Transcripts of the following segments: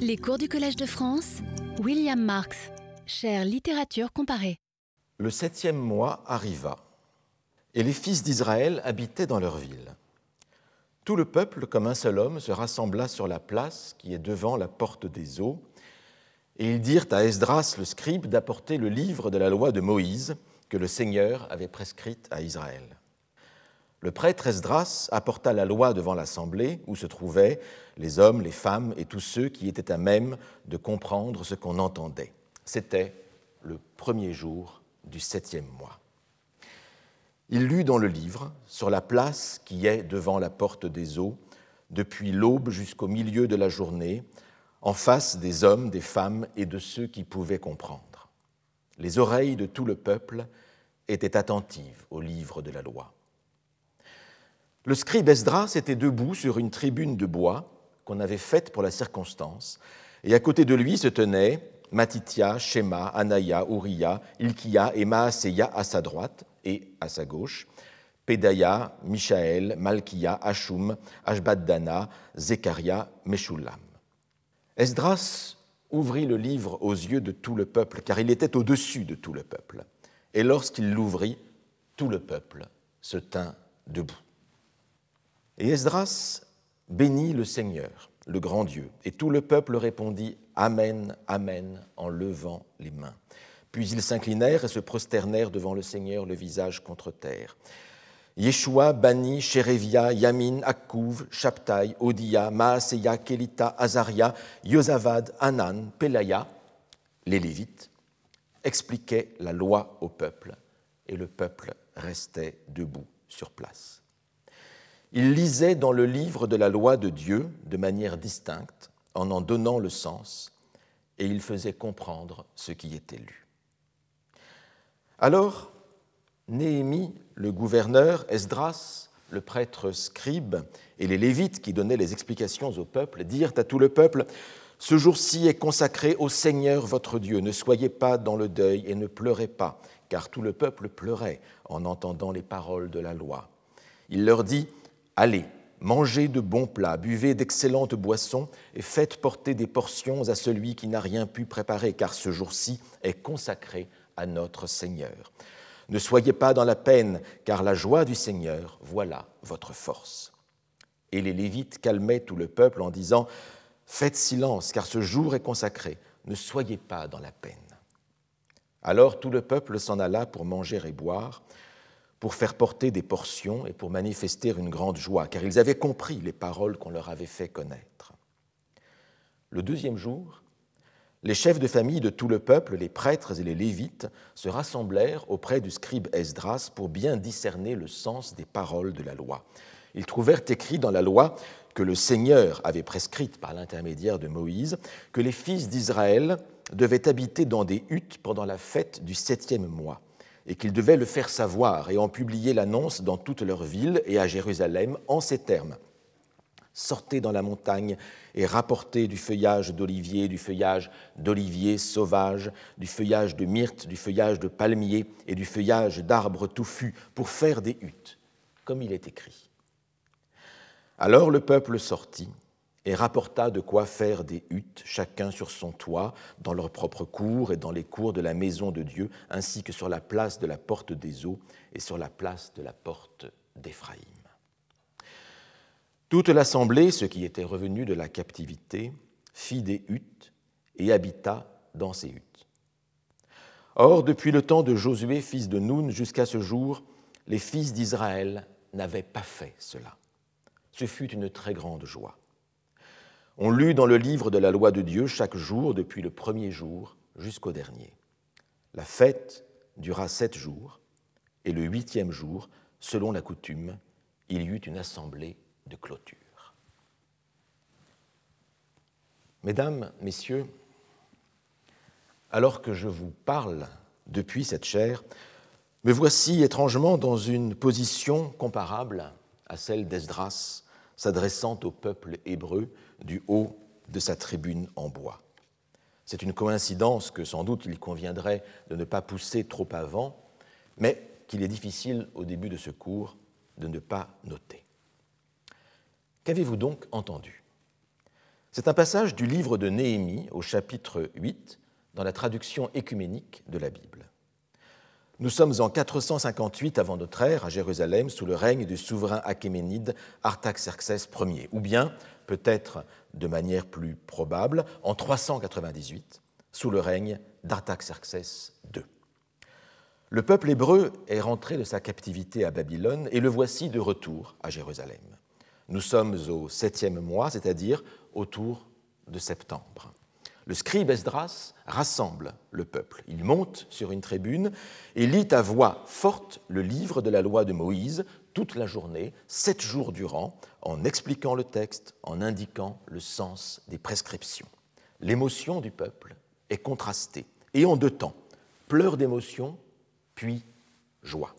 Les cours du Collège de France, William Marx, chère littérature comparée. Le septième mois arriva, et les fils d'Israël habitaient dans leur ville. Tout le peuple, comme un seul homme, se rassembla sur la place qui est devant la porte des eaux, et ils dirent à Esdras le scribe d'apporter le livre de la loi de Moïse que le Seigneur avait prescrite à Israël. Le prêtre Esdras apporta la loi devant l'assemblée où se trouvaient les hommes, les femmes et tous ceux qui étaient à même de comprendre ce qu'on entendait. C'était le premier jour du septième mois. Il lut dans le livre, sur la place qui est devant la porte des eaux, depuis l'aube jusqu'au milieu de la journée, en face des hommes, des femmes et de ceux qui pouvaient comprendre. Les oreilles de tout le peuple étaient attentives au livre de la loi. Le scribe Esdras était debout sur une tribune de bois qu'on avait faite pour la circonstance, et à côté de lui se tenaient Matitia, Shema, Anaya, Uriah, Ilkia et Maaseya à sa droite et à sa gauche, Pedaya, Michaël, Malkia, Ashum, Ashbaddana, Zekaria, Meshulam. Esdras ouvrit le livre aux yeux de tout le peuple, car il était au-dessus de tout le peuple. Et lorsqu'il l'ouvrit, tout le peuple se tint debout. Et Esdras bénit le Seigneur, le grand Dieu, et tout le peuple répondit Amen, Amen, en levant les mains. Puis ils s'inclinèrent et se prosternèrent devant le Seigneur, le visage contre terre. Yeshua, Bani, Sherevia, Yamin, Akkouv, Shabtai, Odia, Maaseya, Kelita, Azaria, Yosavad, Anan, Pelaya, les Lévites, expliquaient la loi au peuple, et le peuple restait debout sur place. Ils lisaient dans le livre de la loi de Dieu de manière distincte, en en donnant le sens, et ils faisaient comprendre ce qui était lu. Alors, Néhémie, le gouverneur, Esdras, le prêtre scribe, et les Lévites qui donnaient les explications au peuple dirent à tout le peuple Ce jour-ci est consacré au Seigneur votre Dieu. Ne soyez pas dans le deuil et ne pleurez pas, car tout le peuple pleurait en entendant les paroles de la loi. Il leur dit Allez, mangez de bons plats, buvez d'excellentes boissons et faites porter des portions à celui qui n'a rien pu préparer, car ce jour-ci est consacré à notre Seigneur. Ne soyez pas dans la peine, car la joie du Seigneur, voilà votre force. Et les Lévites calmaient tout le peuple en disant, Faites silence, car ce jour est consacré, ne soyez pas dans la peine. Alors tout le peuple s'en alla pour manger et boire, pour faire porter des portions et pour manifester une grande joie, car ils avaient compris les paroles qu'on leur avait fait connaître. Le deuxième jour, les chefs de famille de tout le peuple, les prêtres et les lévites, se rassemblèrent auprès du scribe Esdras pour bien discerner le sens des paroles de la loi. Ils trouvèrent écrit dans la loi que le Seigneur avait prescrite par l'intermédiaire de Moïse que les fils d'Israël devaient habiter dans des huttes pendant la fête du septième mois et qu'ils devaient le faire savoir et en publier l'annonce dans toutes leurs villes et à Jérusalem en ces termes sortez dans la montagne et rapportez du feuillage d'olivier, du feuillage d'olivier sauvage, du feuillage de myrte, du feuillage de palmier et du feuillage d'arbres touffus pour faire des huttes, comme il est écrit. Alors le peuple sortit et rapporta de quoi faire des huttes, chacun sur son toit, dans leur propre cour et dans les cours de la maison de Dieu, ainsi que sur la place de la porte des eaux et sur la place de la porte d'Éphraïm. Toute l'assemblée, ceux qui étaient revenus de la captivité, fit des huttes et habita dans ces huttes. Or, depuis le temps de Josué, fils de Noun, jusqu'à ce jour, les fils d'Israël n'avaient pas fait cela. Ce fut une très grande joie. On lut dans le livre de la loi de Dieu chaque jour, depuis le premier jour jusqu'au dernier. La fête dura sept jours, et le huitième jour, selon la coutume, il y eut une assemblée de clôture. Mesdames, Messieurs, alors que je vous parle depuis cette chair, me voici étrangement dans une position comparable à celle d'Esdras s'adressant au peuple hébreu du haut de sa tribune en bois. C'est une coïncidence que sans doute il conviendrait de ne pas pousser trop avant, mais qu'il est difficile au début de ce cours de ne pas noter. Qu'avez-vous donc entendu? C'est un passage du livre de Néhémie au chapitre 8 dans la traduction écuménique de la Bible. Nous sommes en 458 avant notre ère à Jérusalem sous le règne du souverain achéménide Artaxerxès Ier, ou bien, peut-être de manière plus probable, en 398 sous le règne d'Artaxerxès II. Le peuple hébreu est rentré de sa captivité à Babylone et le voici de retour à Jérusalem. Nous sommes au septième mois, c'est-à-dire autour de septembre le scribe Esdras rassemble le peuple. Il monte sur une tribune et lit à voix forte le livre de la loi de Moïse toute la journée, sept jours durant, en expliquant le texte, en indiquant le sens des prescriptions. L'émotion du peuple est contrastée et en deux temps, pleurs d'émotion, puis joie.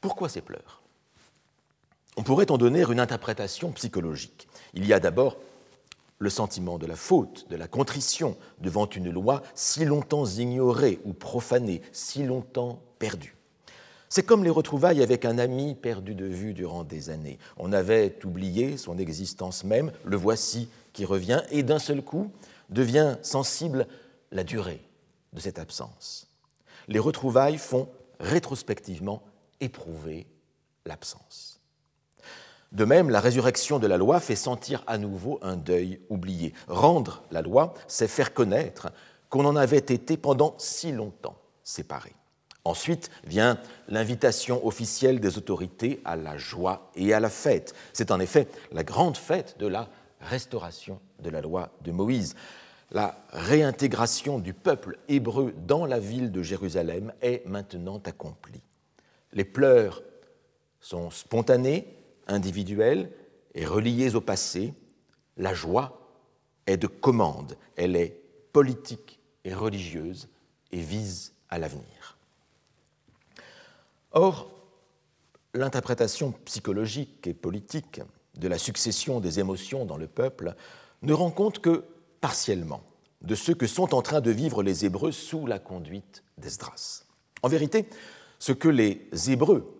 Pourquoi ces pleurs? On pourrait en donner une interprétation psychologique. Il y a d'abord le sentiment de la faute, de la contrition devant une loi si longtemps ignorée ou profanée, si longtemps perdue. C'est comme les retrouvailles avec un ami perdu de vue durant des années. On avait oublié son existence même, le voici qui revient, et d'un seul coup devient sensible la durée de cette absence. Les retrouvailles font rétrospectivement éprouver l'absence. De même, la résurrection de la loi fait sentir à nouveau un deuil oublié. Rendre la loi, c'est faire connaître qu'on en avait été pendant si longtemps séparés. Ensuite vient l'invitation officielle des autorités à la joie et à la fête. C'est en effet la grande fête de la restauration de la loi de Moïse. La réintégration du peuple hébreu dans la ville de Jérusalem est maintenant accomplie. Les pleurs sont spontanés, individuelle et reliées au passé, la joie est de commande, elle est politique et religieuse et vise à l'avenir. Or, l'interprétation psychologique et politique de la succession des émotions dans le peuple ne rend compte que partiellement de ce que sont en train de vivre les Hébreux sous la conduite d'Esdras. En vérité, ce que les Hébreux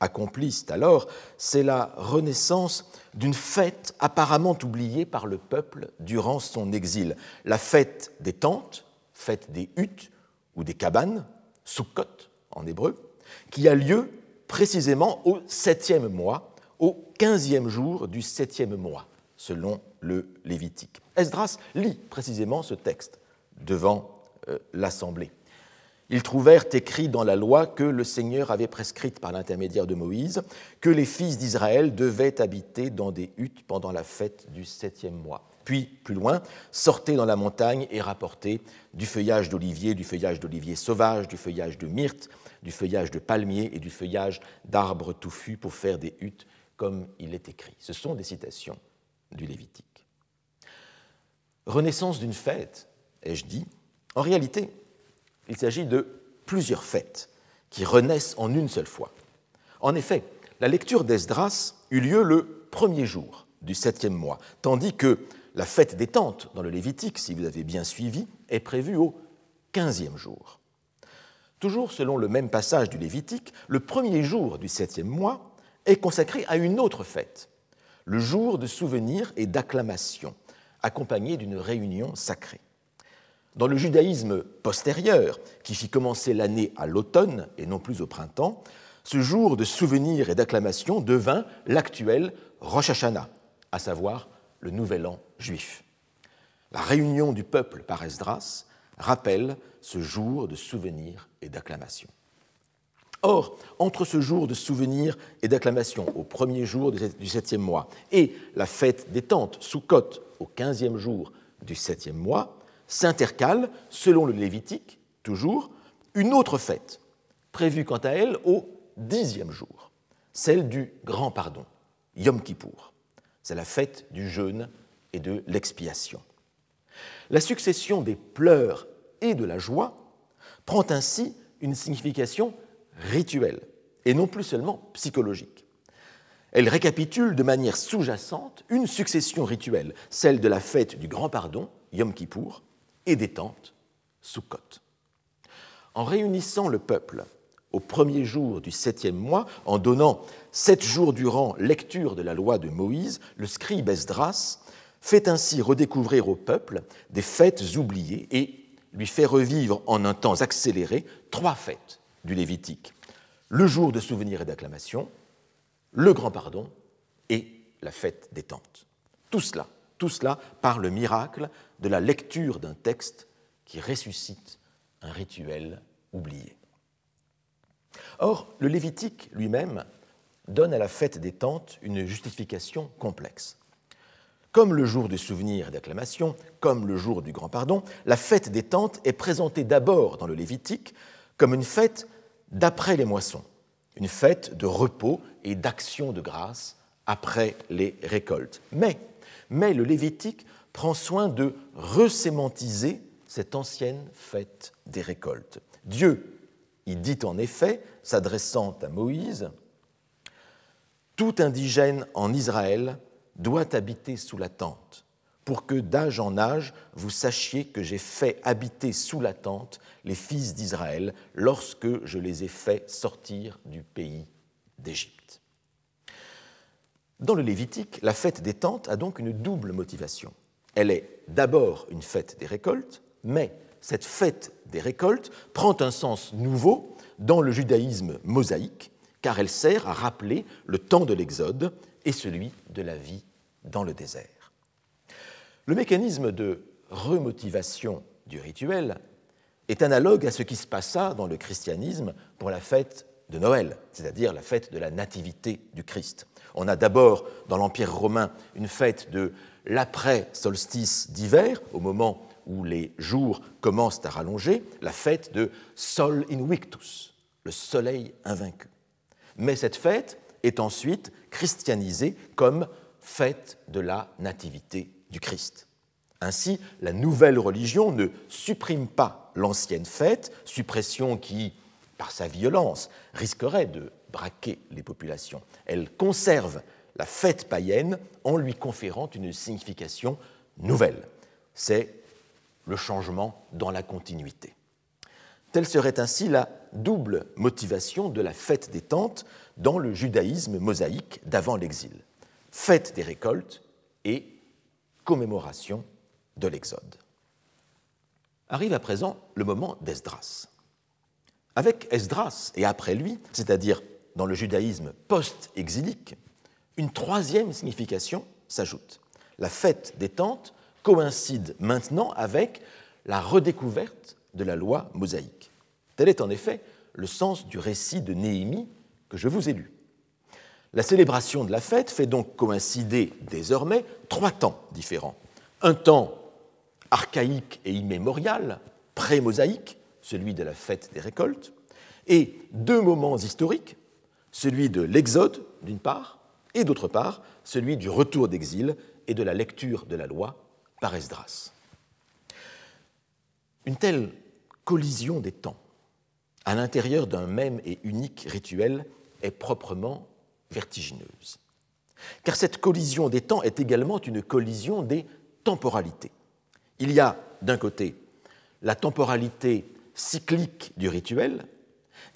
accomplissent alors, c'est la renaissance d'une fête apparemment oubliée par le peuple durant son exil, la fête des tentes, fête des huttes ou des cabanes, Sukkot en hébreu, qui a lieu précisément au septième mois, au quinzième jour du septième mois, selon le Lévitique. Esdras lit précisément ce texte devant euh, l'Assemblée. Ils trouvèrent écrit dans la loi que le Seigneur avait prescrite par l'intermédiaire de Moïse que les fils d'Israël devaient habiter dans des huttes pendant la fête du septième mois. Puis, plus loin, sortez dans la montagne et rapportez du feuillage d'olivier, du feuillage d'olivier sauvage, du feuillage de myrte, du feuillage de palmier et du feuillage d'arbres touffus pour faire des huttes comme il est écrit. Ce sont des citations du Lévitique. Renaissance d'une fête, ai-je dit En réalité, il s'agit de plusieurs fêtes qui renaissent en une seule fois. En effet, la lecture d'Esdras eut lieu le premier jour du septième mois, tandis que la fête des tentes dans le Lévitique, si vous avez bien suivi, est prévue au quinzième jour. Toujours selon le même passage du Lévitique, le premier jour du septième mois est consacré à une autre fête, le jour de souvenir et d'acclamation, accompagné d'une réunion sacrée. Dans le judaïsme postérieur, qui fit commencer l'année à l'automne et non plus au printemps, ce jour de souvenir et d'acclamation devint l'actuel Rosh Hashanah, à savoir le nouvel an juif. La réunion du peuple par Esdras rappelle ce jour de souvenir et d'acclamation. Or, entre ce jour de souvenir et d'acclamation au premier jour du septième mois et la fête des tentes Sukkot au quinzième jour du septième mois, s'intercale, selon le Lévitique, toujours, une autre fête, prévue quant à elle au dixième jour, celle du grand pardon, Yom Kippour. C'est la fête du jeûne et de l'expiation. La succession des pleurs et de la joie prend ainsi une signification rituelle et non plus seulement psychologique. Elle récapitule de manière sous-jacente une succession rituelle, celle de la fête du grand pardon, Yom Kippour, et des tentes Sukkot. En réunissant le peuple au premier jour du septième mois, en donnant sept jours durant lecture de la loi de Moïse, le scribe Esdras fait ainsi redécouvrir au peuple des fêtes oubliées et lui fait revivre en un temps accéléré trois fêtes du Lévitique. Le jour de souvenir et d'acclamation, le grand pardon et la fête des tentes. Tout cela, tout cela par le miracle de la lecture d'un texte qui ressuscite un rituel oublié. Or, le Lévitique lui-même donne à la fête des tentes une justification complexe. Comme le jour du souvenir et d'acclamation, comme le jour du grand pardon, la fête des tentes est présentée d'abord dans le Lévitique comme une fête d'après les moissons, une fête de repos et d'action de grâce après les récoltes. Mais, mais le Lévitique prend soin de resémantiser cette ancienne fête des récoltes. Dieu y dit en effet, s'adressant à Moïse, Tout indigène en Israël doit habiter sous la tente, pour que d'âge en âge vous sachiez que j'ai fait habiter sous la tente les fils d'Israël lorsque je les ai fait sortir du pays d'Égypte. Dans le Lévitique, la fête des tentes a donc une double motivation. Elle est d'abord une fête des récoltes, mais cette fête des récoltes prend un sens nouveau dans le judaïsme mosaïque, car elle sert à rappeler le temps de l'Exode et celui de la vie dans le désert. Le mécanisme de remotivation du rituel est analogue à ce qui se passa dans le christianisme pour la fête de Noël, c'est-à-dire la fête de la nativité du Christ. On a d'abord dans l'Empire romain une fête de l'après-solstice d'hiver, au moment où les jours commencent à rallonger, la fête de Sol Invictus, le soleil invaincu. Mais cette fête est ensuite christianisée comme fête de la nativité du Christ. Ainsi, la nouvelle religion ne supprime pas l'ancienne fête, suppression qui, par sa violence, risquerait de braquer les populations. Elle conserve la fête païenne en lui conférant une signification nouvelle. C'est le changement dans la continuité. Telle serait ainsi la double motivation de la fête des tentes dans le judaïsme mosaïque d'avant l'exil. Fête des récoltes et commémoration de l'Exode. Arrive à présent le moment d'Esdras. Avec Esdras et après lui, c'est-à-dire dans le judaïsme post-exilique, une troisième signification s'ajoute. La fête des tentes coïncide maintenant avec la redécouverte de la loi mosaïque. Tel est en effet le sens du récit de Néhémie que je vous ai lu. La célébration de la fête fait donc coïncider désormais trois temps différents. Un temps archaïque et immémorial, pré-mosaïque, celui de la fête des récoltes, et deux moments historiques, celui de l'Exode d'une part, et d'autre part, celui du retour d'exil et de la lecture de la loi par Esdras. Une telle collision des temps à l'intérieur d'un même et unique rituel est proprement vertigineuse. Car cette collision des temps est également une collision des temporalités. Il y a d'un côté la temporalité cyclique du rituel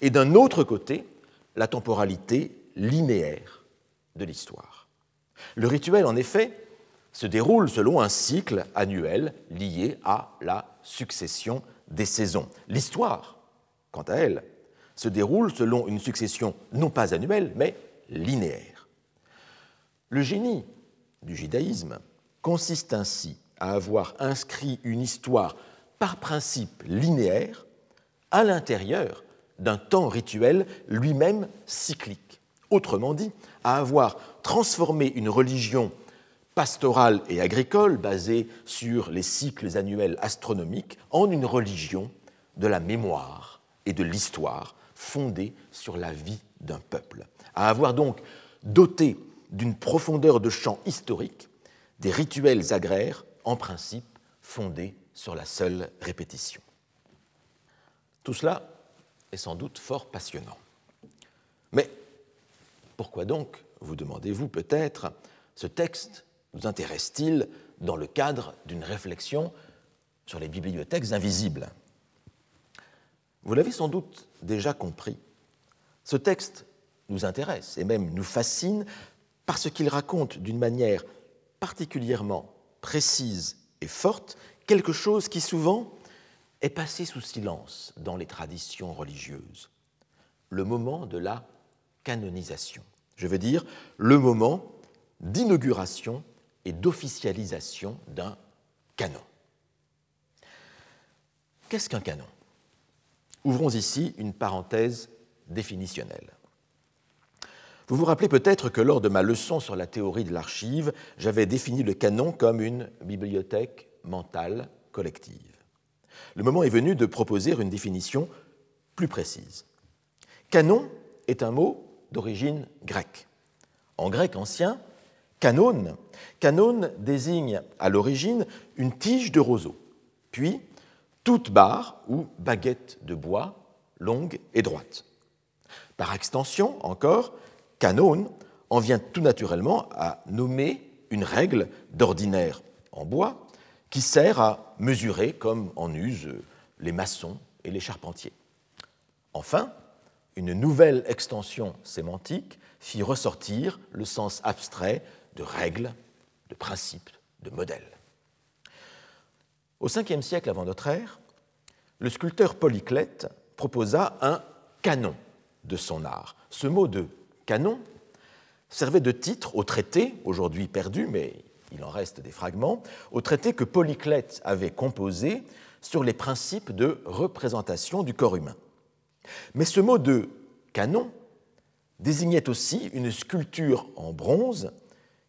et d'un autre côté la temporalité linéaire de l'histoire. Le rituel, en effet, se déroule selon un cycle annuel lié à la succession des saisons. L'histoire, quant à elle, se déroule selon une succession non pas annuelle, mais linéaire. Le génie du judaïsme consiste ainsi à avoir inscrit une histoire par principe linéaire à l'intérieur d'un temps rituel lui-même cyclique. Autrement dit, à avoir transformé une religion pastorale et agricole basée sur les cycles annuels astronomiques en une religion de la mémoire et de l'histoire fondée sur la vie d'un peuple. À avoir donc doté d'une profondeur de champ historique des rituels agraires en principe fondés sur la seule répétition. Tout cela est sans doute fort passionnant. Mais pourquoi donc, vous demandez-vous peut-être, ce texte nous intéresse-t-il dans le cadre d'une réflexion sur les bibliothèques invisibles? Vous l'avez sans doute déjà compris. Ce texte nous intéresse et même nous fascine parce qu'il raconte d'une manière particulièrement précise et forte, quelque chose qui souvent est passé sous silence dans les traditions religieuses, le moment de la canonisation. Je veux dire le moment d'inauguration et d'officialisation d'un canon. Qu'est-ce qu'un canon? Ouvrons ici une parenthèse définitionnelle. Vous vous rappelez peut-être que lors de ma leçon sur la théorie de l'archive, j'avais défini le canon comme une bibliothèque mentale collective. Le moment est venu de proposer une définition plus précise. Canon est un mot d'origine grecque. En grec ancien, canon, canon désigne à l'origine une tige de roseau, puis toute barre ou baguette de bois longue et droite. Par extension, encore, canon en vient tout naturellement à nommer une règle d'ordinaire en bois qui sert à mesurer, comme en usent les maçons et les charpentiers. Enfin, une nouvelle extension sémantique fit ressortir le sens abstrait de règle, de principe, de modèle. Au Ve siècle avant notre ère, le sculpteur Polyclète proposa un canon de son art. Ce mot de canon servait de titre au traité, aujourd'hui perdu, mais il en reste des fragments, au traité que Polyclète avait composé sur les principes de représentation du corps humain. Mais ce mot de canon désignait aussi une sculpture en bronze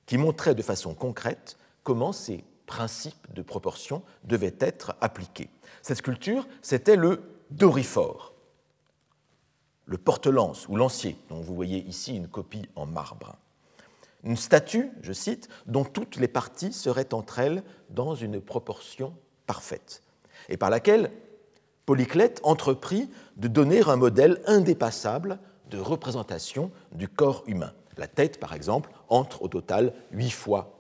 qui montrait de façon concrète comment ces principes de proportion devaient être appliqués. Cette sculpture, c'était le Doriphore, le porte-lance ou lancier, dont vous voyez ici une copie en marbre. Une statue, je cite, dont toutes les parties seraient entre elles dans une proportion parfaite, et par laquelle Polyclète entreprit de donner un modèle indépassable de représentation du corps humain. La tête, par exemple, entre au total huit fois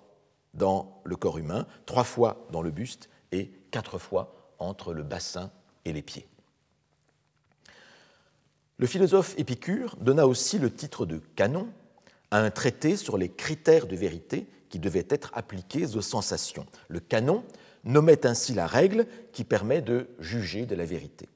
dans le corps humain, trois fois dans le buste et quatre fois entre le bassin et les pieds. Le philosophe Épicure donna aussi le titre de canon à un traité sur les critères de vérité qui devaient être appliqués aux sensations. Le canon nommait ainsi la règle qui permet de juger de la vérité.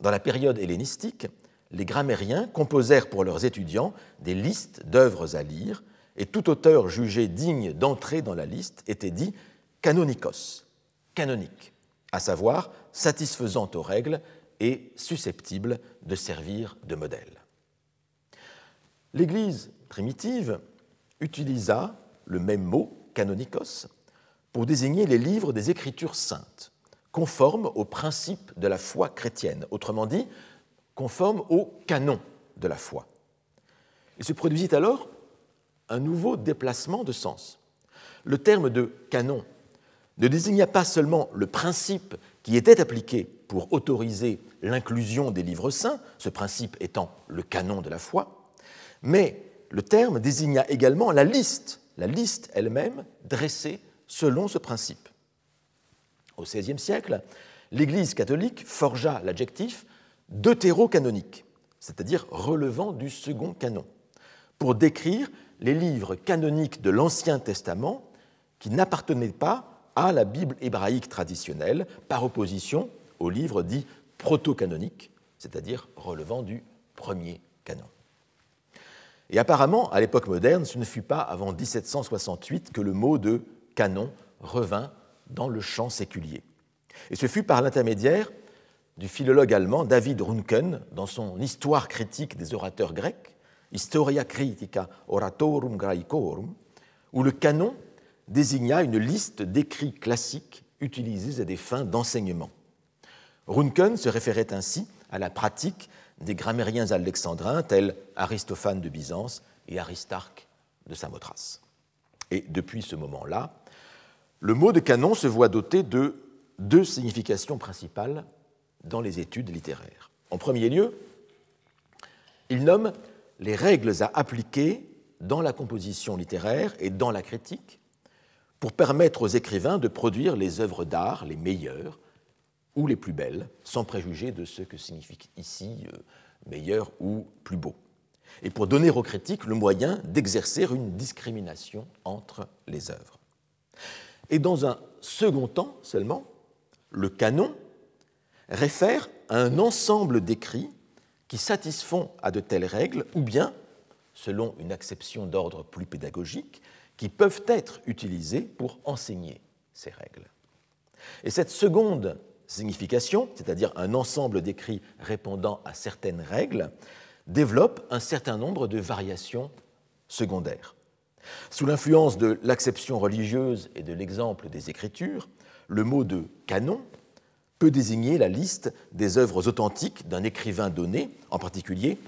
Dans la période hellénistique, les grammairiens composèrent pour leurs étudiants des listes d'œuvres à lire, et tout auteur jugé digne d'entrer dans la liste était dit canonikos, canonique, à savoir satisfaisant aux règles et susceptible de servir de modèle. L'Église primitive utilisa le même mot, canonikos, pour désigner les livres des Écritures saintes, conformes aux principes de la foi chrétienne, autrement dit, conformes au canon de la foi. Il se produisit alors un nouveau déplacement de sens. Le terme de canon ne désigna pas seulement le principe qui était appliqué pour autoriser l'inclusion des livres saints, ce principe étant le canon de la foi, mais le terme désigna également la liste, la liste elle-même dressée selon ce principe. Au XVIe siècle, l'Église catholique forgea l'adjectif deutérocanonique, c'est-à-dire relevant du second canon, pour décrire les livres canoniques de l'Ancien Testament qui n'appartenaient pas à la Bible hébraïque traditionnelle, par opposition aux livres dits proto-canoniques, c'est-à-dire relevant du premier canon. Et apparemment, à l'époque moderne, ce ne fut pas avant 1768 que le mot de canon revint dans le champ séculier. Et ce fut par l'intermédiaire du philologue allemand David Runken dans son Histoire critique des orateurs grecs, Historia critica oratorum graecorum, où le canon désigna une liste d'écrits classiques utilisés à des fins d'enseignement. Runken se référait ainsi à la pratique des grammairiens alexandrins tels Aristophane de Byzance et Aristarque de Samothrace. Et depuis ce moment-là, le mot de canon se voit doté de deux significations principales dans les études littéraires. En premier lieu, il nomme les règles à appliquer dans la composition littéraire et dans la critique pour permettre aux écrivains de produire les œuvres d'art les meilleures ou les plus belles, sans préjuger de ce que signifie ici euh, meilleur ou plus beau, et pour donner aux critiques le moyen d'exercer une discrimination entre les œuvres. Et dans un second temps seulement, le canon réfère à un ensemble d'écrits qui satisfont à de telles règles ou bien, selon une acception d'ordre plus pédagogique, qui peuvent être utilisés pour enseigner ces règles. Et cette seconde signification, c'est-à-dire un ensemble d'écrits répondant à certaines règles, développe un certain nombre de variations secondaires. Sous l'influence de l'acception religieuse et de l'exemple des Écritures, le mot de canon peut désigner la liste des œuvres authentiques d'un écrivain donné, en particulier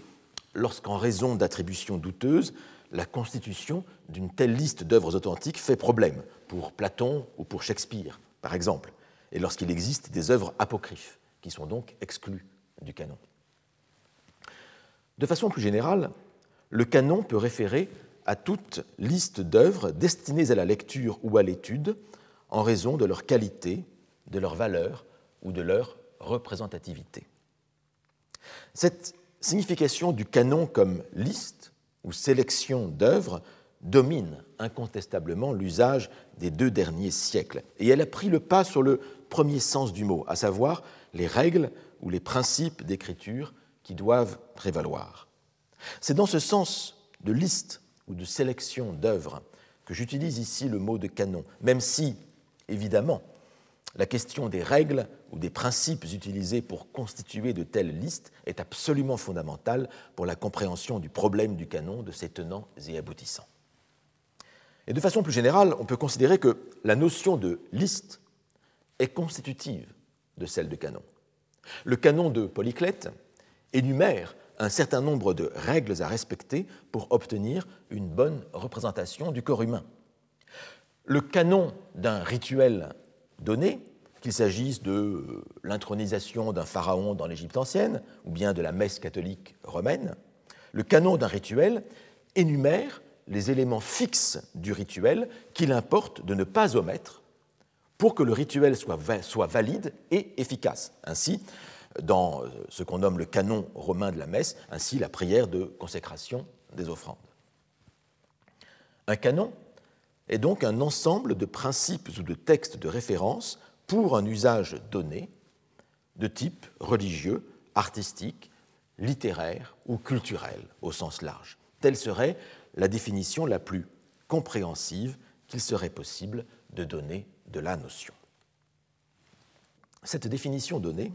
lorsqu'en raison d'attributions douteuses, la constitution d'une telle liste d'œuvres authentiques fait problème, pour Platon ou pour Shakespeare, par exemple, et lorsqu'il existe des œuvres apocryphes, qui sont donc exclues du canon. De façon plus générale, le canon peut référer à toute liste d'œuvres destinées à la lecture ou à l'étude en raison de leur qualité, de leur valeur ou de leur représentativité. Cette signification du canon comme liste ou sélection d'œuvres domine incontestablement l'usage des deux derniers siècles, et elle a pris le pas sur le premier sens du mot, à savoir les règles ou les principes d'écriture qui doivent prévaloir. C'est dans ce sens de liste ou de sélection d'œuvres que j'utilise ici le mot de canon, même si, évidemment, la question des règles ou des principes utilisés pour constituer de telles listes est absolument fondamentale pour la compréhension du problème du canon, de ses tenants et aboutissants. Et de façon plus générale, on peut considérer que la notion de liste est constitutive de celle de canon. Le canon de Polyclète énumère un certain nombre de règles à respecter pour obtenir une bonne représentation du corps humain. Le canon d'un rituel donné, qu'il s'agisse de l'intronisation d'un pharaon dans l'Égypte ancienne ou bien de la messe catholique romaine, le canon d'un rituel énumère les éléments fixes du rituel qu'il importe de ne pas omettre pour que le rituel soit, soit valide et efficace. Ainsi, dans ce qu'on nomme le canon romain de la messe, ainsi la prière de consécration des offrandes. Un canon est donc un ensemble de principes ou de textes de référence pour un usage donné de type religieux, artistique, littéraire ou culturel au sens large. Telle serait la définition la plus compréhensive qu'il serait possible de donner de la notion. Cette définition donnée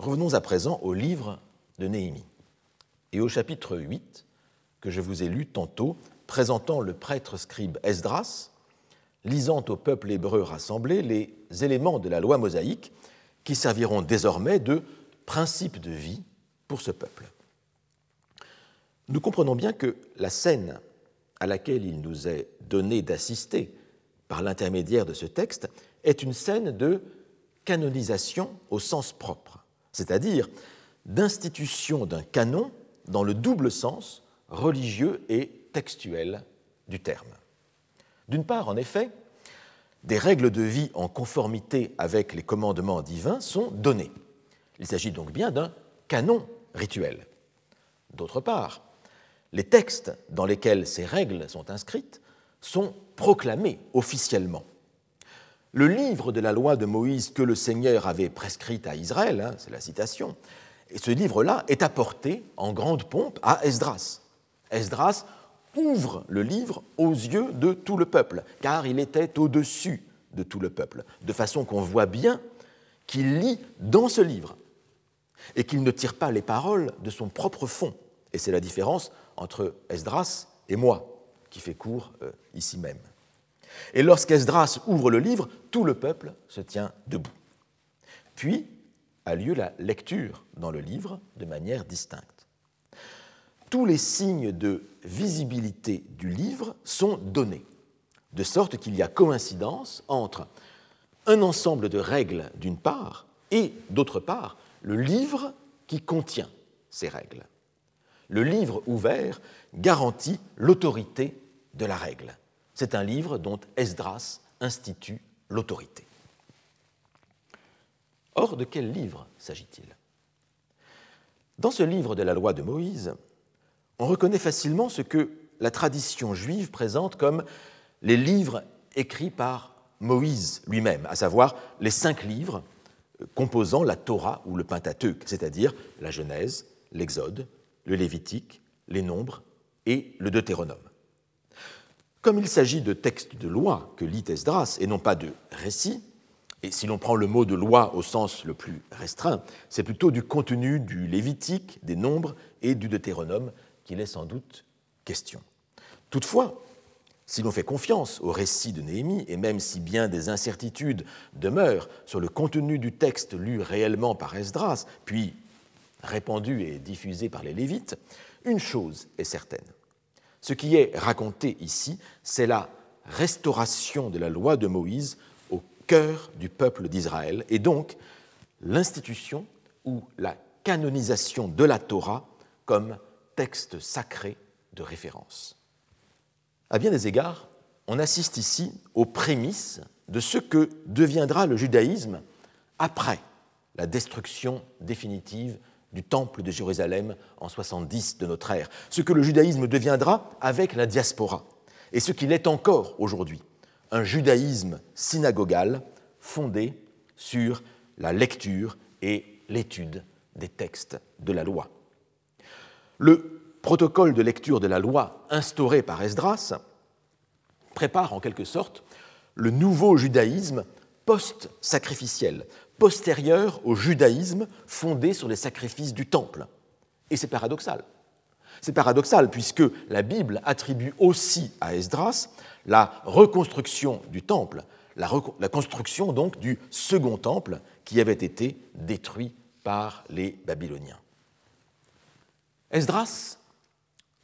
Revenons à présent au livre de Néhémie et au chapitre 8 que je vous ai lu tantôt, présentant le prêtre scribe Esdras, lisant au peuple hébreu rassemblé les éléments de la loi mosaïque qui serviront désormais de principe de vie pour ce peuple. Nous comprenons bien que la scène à laquelle il nous est donné d'assister par l'intermédiaire de ce texte est une scène de canonisation au sens propre c'est-à-dire d'institution d'un canon dans le double sens religieux et textuel du terme. D'une part, en effet, des règles de vie en conformité avec les commandements divins sont données. Il s'agit donc bien d'un canon rituel. D'autre part, les textes dans lesquels ces règles sont inscrites sont proclamés officiellement le livre de la loi de Moïse que le Seigneur avait prescrite à Israël, hein, c'est la citation, et ce livre-là est apporté en grande pompe à Esdras. Esdras ouvre le livre aux yeux de tout le peuple, car il était au-dessus de tout le peuple, de façon qu'on voit bien qu'il lit dans ce livre et qu'il ne tire pas les paroles de son propre fond. Et c'est la différence entre Esdras et moi, qui fait cours euh, ici même. Et lorsqu'Esdras ouvre le livre, tout le peuple se tient debout. Puis a lieu la lecture dans le livre de manière distincte. Tous les signes de visibilité du livre sont donnés, de sorte qu'il y a coïncidence entre un ensemble de règles d'une part et d'autre part le livre qui contient ces règles. Le livre ouvert garantit l'autorité de la règle. C'est un livre dont Esdras institue l'autorité. Or, de quel livre s'agit-il? Dans ce livre de la loi de Moïse, on reconnaît facilement ce que la tradition juive présente comme les livres écrits par Moïse lui-même, à savoir les cinq livres composant la Torah ou le Pentateuque, c'est-à-dire la Genèse, l'Exode, le Lévitique, les Nombres et le Deutéronome. Comme il s'agit de textes de loi que lit Esdras et non pas de récits, et si l'on prend le mot de loi au sens le plus restreint, c'est plutôt du contenu du Lévitique, des Nombres et du Deutéronome qu'il est sans doute question. Toutefois, si l'on fait confiance au récit de Néhémie, et même si bien des incertitudes demeurent sur le contenu du texte lu réellement par Esdras, puis répandu et diffusé par les Lévites, une chose est certaine. Ce qui est raconté ici, c'est la restauration de la loi de Moïse cœur du peuple d'Israël, et donc l'institution ou la canonisation de la Torah comme texte sacré de référence. À bien des égards, on assiste ici aux prémices de ce que deviendra le judaïsme après la destruction définitive du temple de Jérusalem en 70 de notre ère, ce que le judaïsme deviendra avec la diaspora, et ce qu'il est encore aujourd'hui, un judaïsme synagogal fondé sur la lecture et l'étude des textes de la loi. Le protocole de lecture de la loi instauré par Esdras prépare en quelque sorte le nouveau judaïsme post-sacrificiel, postérieur au judaïsme fondé sur les sacrifices du temple. Et c'est paradoxal. C'est paradoxal puisque la Bible attribue aussi à Esdras la reconstruction du temple, la, construction donc du second temple qui avait été détruit par les Babyloniens. Esdras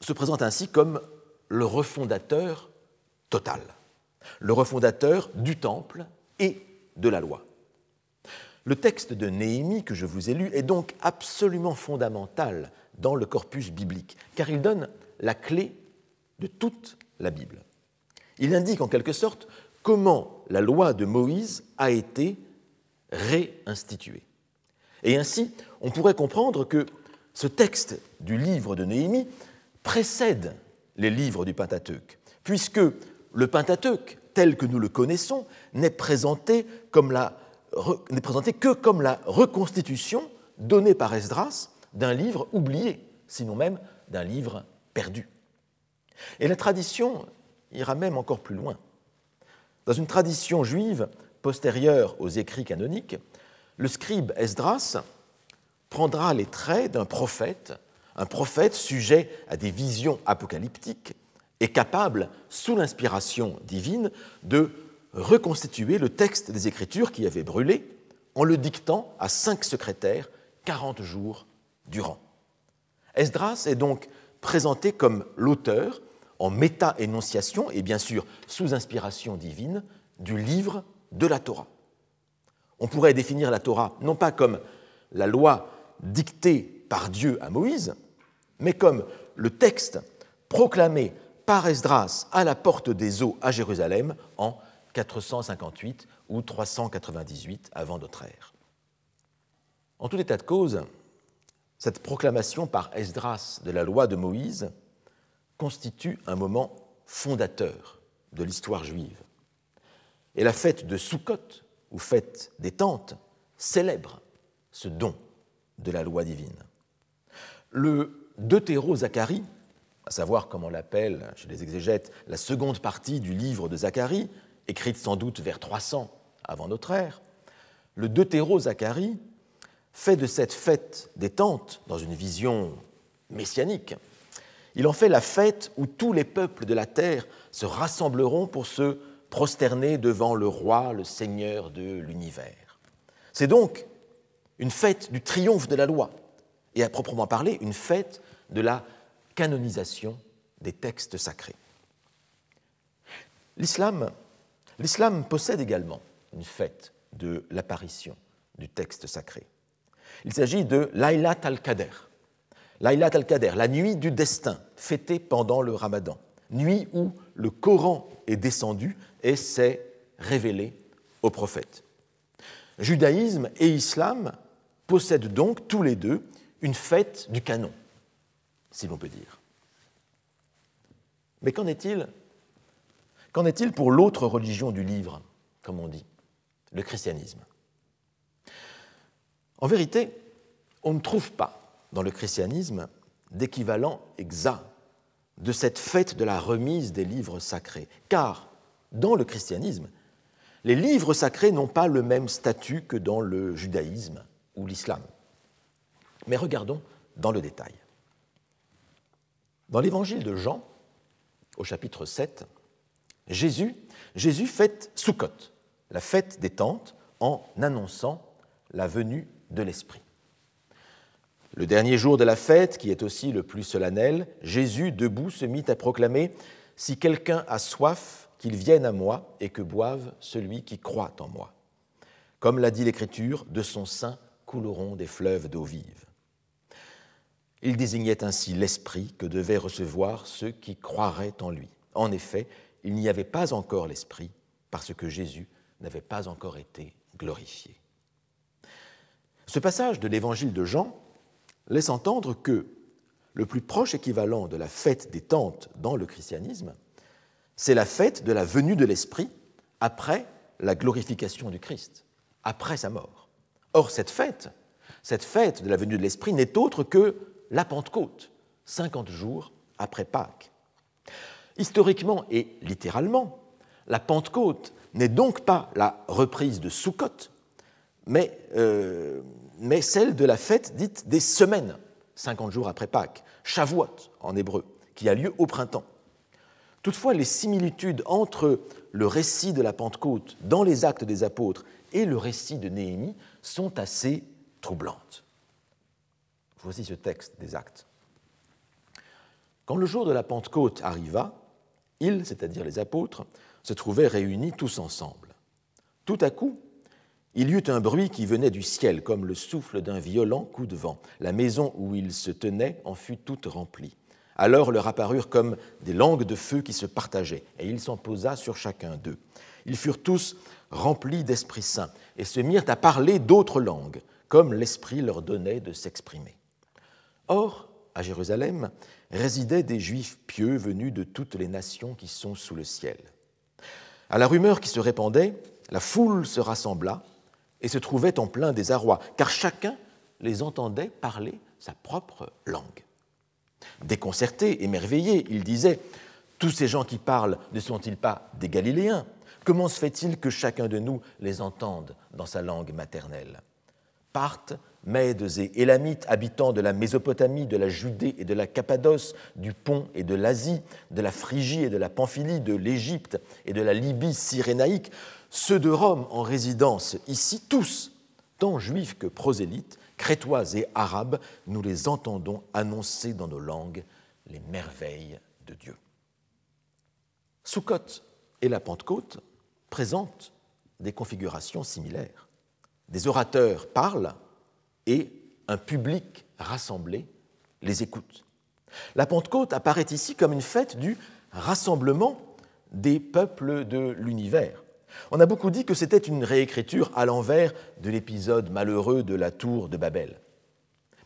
se présente ainsi comme le refondateur total, le refondateur du temple et de la loi. Le texte de Néhémie que je vous ai lu est donc absolument fondamental dans le corpus biblique, car il donne la clé de toute la Bible. Il indique en quelque sorte comment la loi de Moïse a été réinstituée. Et ainsi, on pourrait comprendre que ce texte du livre de Néhémie précède les livres du Pentateuque, puisque le Pentateuque, tel que nous le connaissons, n'est présenté, présenté que comme la reconstitution donnée par Esdras d'un livre oublié, sinon même d'un livre perdu. Et la tradition ira même encore plus loin. Dans une tradition juive postérieure aux écrits canoniques, le scribe Esdras prendra les traits d'un prophète, un prophète sujet à des visions apocalyptiques et capable, sous l'inspiration divine, de reconstituer le texte des Écritures qui avait brûlé en le dictant à cinq secrétaires 40 jours durant. Esdras est donc présenté comme l'auteur en méta-énonciation et bien sûr sous inspiration divine du livre de la Torah. On pourrait définir la Torah non pas comme la loi dictée par Dieu à Moïse, mais comme le texte proclamé par Esdras à la porte des eaux à Jérusalem en 458 ou 398 avant notre ère. En tout état de cause, cette proclamation par Esdras de la loi de Moïse constitue un moment fondateur de l'histoire juive. Et la fête de Sukkot, ou fête des tentes, célèbre ce don de la loi divine. Le Deutéro-Zacharie, à savoir comme on l'appelle chez les exégètes la seconde partie du livre de Zacharie, écrite sans doute vers 300 avant notre ère, le Deutéro-Zacharie fait de cette fête des tentes, dans une vision messianique, il en fait la fête où tous les peuples de la terre se rassembleront pour se prosterner devant le roi, le seigneur de l'univers. C'est donc une fête du triomphe de la loi, et à proprement parler, une fête de la canonisation des textes sacrés. L'islam, l'islam possède également une fête de l'apparition du texte sacré. Il s'agit de l'Aylat al-Qadr, Laylat al-Qadr, la nuit du destin, fêtée pendant le ramadan, nuit où le Coran est descendu et s'est révélé au prophète. Judaïsme et islam possèdent donc tous les deux une fête du canon, si l'on peut dire. Mais qu'en est-il Qu'en est-il pour l'autre religion du livre, comme on dit, le christianisme? En vérité, on ne trouve pas dans le christianisme d'équivalent exact de cette fête de la remise des livres sacrés, car dans le christianisme, les livres sacrés n'ont pas le même statut que dans le judaïsme ou l'islam. Mais regardons dans le détail. Dans l'évangile de Jean, au chapitre 7, Jésus, Jésus fête Sukkot, la fête des tentes, en annonçant la venue de l'Esprit. Le dernier jour de la fête, qui est aussi le plus solennel, Jésus, debout, se mit à proclamer Si quelqu'un a soif, qu'il vienne à moi et que boive celui qui croit en moi. Comme l'a dit l'Écriture, de son sein couleront des fleuves d'eau vive. Il désignait ainsi l'Esprit que devaient recevoir ceux qui croiraient en lui. En effet, il n'y avait pas encore l'Esprit parce que Jésus n'avait pas encore été glorifié. Ce passage de l'évangile de Jean laisse entendre que le plus proche équivalent de la fête des tentes dans le christianisme, c'est la fête de la venue de l'Esprit après la glorification du Christ, après sa mort. Or, cette fête, cette fête de la venue de l'Esprit n'est autre que la Pentecôte, 50 jours après Pâques. Historiquement et littéralement, la Pentecôte n'est donc pas la reprise de Sukkot, mais, euh, mais, celle de la fête dite des semaines, 50 jours après Pâques, Shavuot en hébreu, qui a lieu au printemps. Toutefois, les similitudes entre le récit de la Pentecôte dans les actes des apôtres et le récit de Néhémie sont assez troublantes. Voici ce texte des actes. Quand le jour de la Pentecôte arriva, ils, c'est-à-dire les apôtres, se trouvaient réunis tous ensemble. Tout à coup, il y eut un bruit qui venait du ciel, comme le souffle d'un violent coup de vent. La maison où ils se tenaient en fut toute remplie. Alors leur apparurent comme des langues de feu qui se partageaient, et il s'en posa sur chacun d'eux. Ils furent tous remplis d'Esprit Saint, et se mirent à parler d'autres langues, comme l'Esprit leur donnait de s'exprimer. Or, à Jérusalem, résidaient des Juifs pieux venus de toutes les nations qui sont sous le ciel. À la rumeur qui se répandait, la foule se rassembla et se trouvait en plein désarroi, car chacun les entendait parler sa propre langue. Déconcertés, émerveillés, ils disaient Tous ces gens qui parlent ne sont-ils pas des Galiléens? Comment se fait-il que chacun de nous les entende dans sa langue maternelle? Partent Mèdes et Élamites, habitants de la Mésopotamie, de la Judée et de la Cappadoce, du Pont et de l'Asie, de la Phrygie et de la Pamphylie, de l'Égypte et de la Libye cyrénaïque, ceux de Rome en résidence ici, tous, tant juifs que prosélytes, crétois et arabes, nous les entendons annoncer dans nos langues les merveilles de Dieu. Sukkot et la Pentecôte présentent des configurations similaires. Des orateurs parlent et un public rassemblé les écoute. La Pentecôte apparaît ici comme une fête du rassemblement des peuples de l'univers. On a beaucoup dit que c'était une réécriture à l'envers de l'épisode malheureux de la tour de Babel.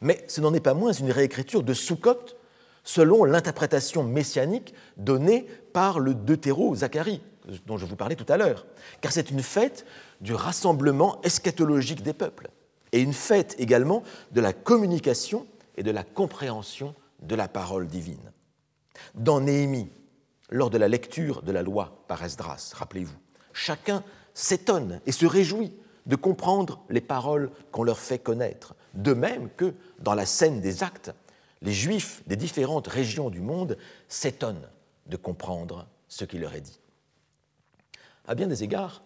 Mais ce n'en est pas moins une réécriture de Sukkot selon l'interprétation messianique donnée par le deutéro Zacharie, dont je vous parlais tout à l'heure, car c'est une fête du rassemblement eschatologique des peuples et une fête également de la communication et de la compréhension de la parole divine. Dans Néhémie, lors de la lecture de la loi par Esdras, rappelez-vous, chacun s'étonne et se réjouit de comprendre les paroles qu'on leur fait connaître, de même que dans la scène des actes, les Juifs des différentes régions du monde s'étonnent de comprendre ce qui leur est dit. À bien des égards,